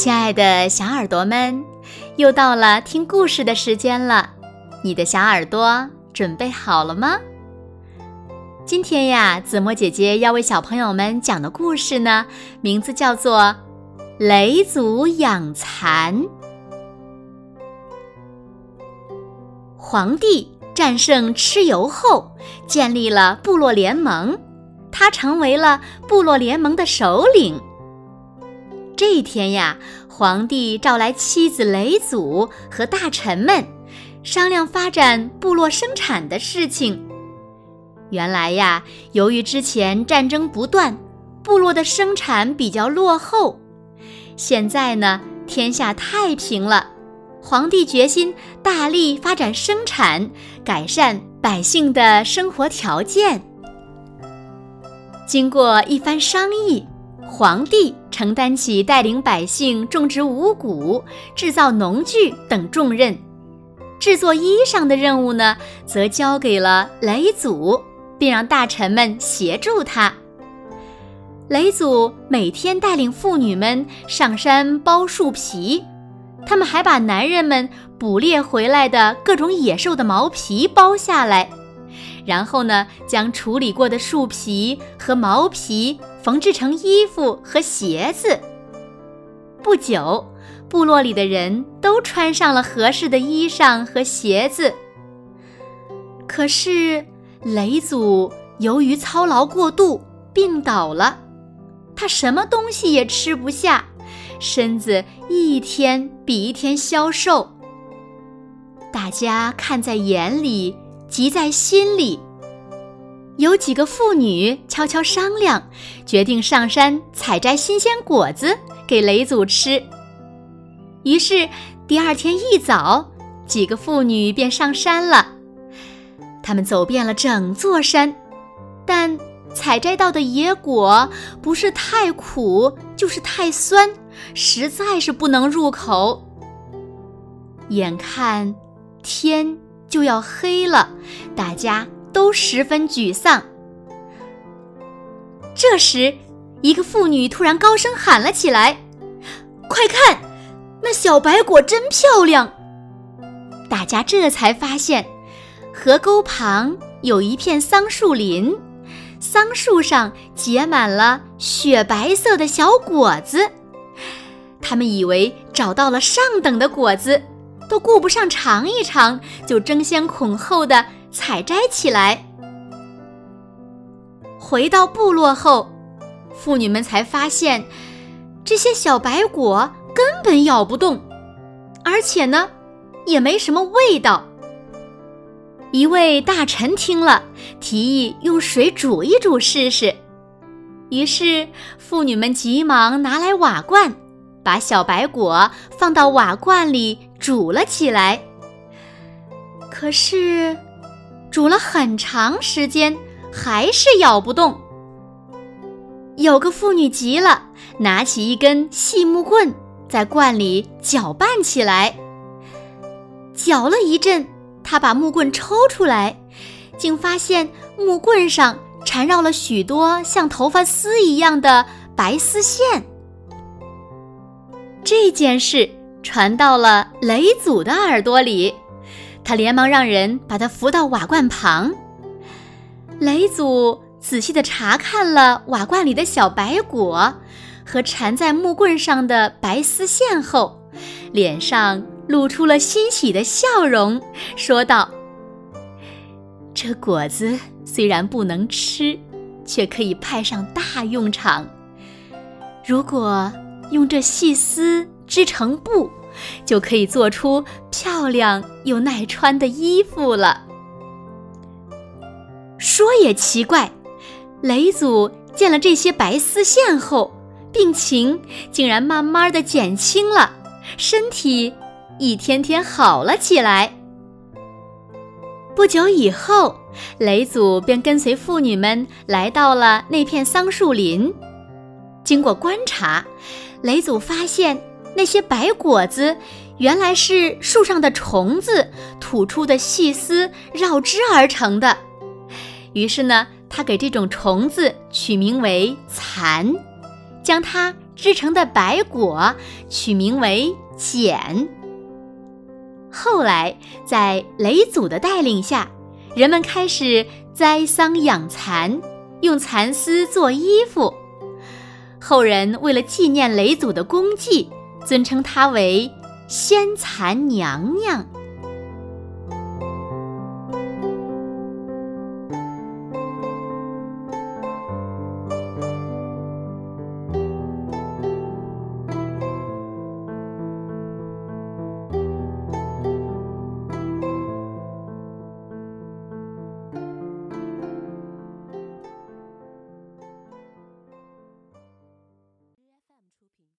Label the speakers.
Speaker 1: 亲爱的小耳朵们，又到了听故事的时间了。你的小耳朵准备好了吗？今天呀，子墨姐姐要为小朋友们讲的故事呢，名字叫做《雷祖养蚕》。皇帝战胜蚩尤后，建立了部落联盟，他成为了部落联盟的首领。这一天呀，皇帝召来妻子雷祖和大臣们，商量发展部落生产的事情。原来呀，由于之前战争不断，部落的生产比较落后。现在呢，天下太平了，皇帝决心大力发展生产，改善百姓的生活条件。经过一番商议。皇帝承担起带领百姓种植五谷、制造农具等重任，制作衣裳的任务呢，则交给了雷祖，并让大臣们协助他。雷祖每天带领妇女们上山剥树皮，他们还把男人们捕猎回来的各种野兽的毛皮剥下来，然后呢，将处理过的树皮和毛皮。缝制成衣服和鞋子。不久，部落里的人都穿上了合适的衣裳和鞋子。可是，雷祖由于操劳过度病倒了，他什么东西也吃不下，身子一天比一天消瘦。大家看在眼里，急在心里。有几个妇女悄悄商量，决定上山采摘新鲜果子给雷祖吃。于是第二天一早，几个妇女便上山了。他们走遍了整座山，但采摘到的野果不是太苦，就是太酸，实在是不能入口。眼看天就要黑了，大家。都十分沮丧。这时，一个妇女突然高声喊了起来：“快看，那小白果真漂亮！”大家这才发现，河沟旁有一片桑树林，桑树上结满了雪白色的小果子。他们以为找到了上等的果子，都顾不上尝一尝，就争先恐后的。采摘起来。回到部落后，妇女们才发现，这些小白果根本咬不动，而且呢，也没什么味道。一位大臣听了，提议用水煮一煮试试。于是，妇女们急忙拿来瓦罐，把小白果放到瓦罐里煮了起来。可是。煮了很长时间，还是咬不动。有个妇女急了，拿起一根细木棍，在罐里搅拌起来。搅了一阵，她把木棍抽出来，竟发现木棍上缠绕了许多像头发丝一样的白丝线。这件事传到了雷祖的耳朵里。他连忙让人把他扶到瓦罐旁。雷祖仔细地查看了瓦罐里的小白果和缠在木棍上的白丝线后，脸上露出了欣喜的笑容，说道：“这果子虽然不能吃，却可以派上大用场。如果用这细丝织成布。”就可以做出漂亮又耐穿的衣服了。说也奇怪，雷祖见了这些白丝线后，病情竟然慢慢的减轻了，身体一天天好了起来。不久以后，雷祖便跟随妇女们来到了那片桑树林。经过观察，雷祖发现。那些白果子原来是树上的虫子吐出的细丝绕织而成的。于是呢，他给这种虫子取名为蚕，将它织成的白果取名为茧。后来，在嫘祖的带领下，人们开始栽桑养蚕，用蚕丝做衣服。后人为了纪念嫘祖的功绩，尊称她为“仙蚕娘娘”。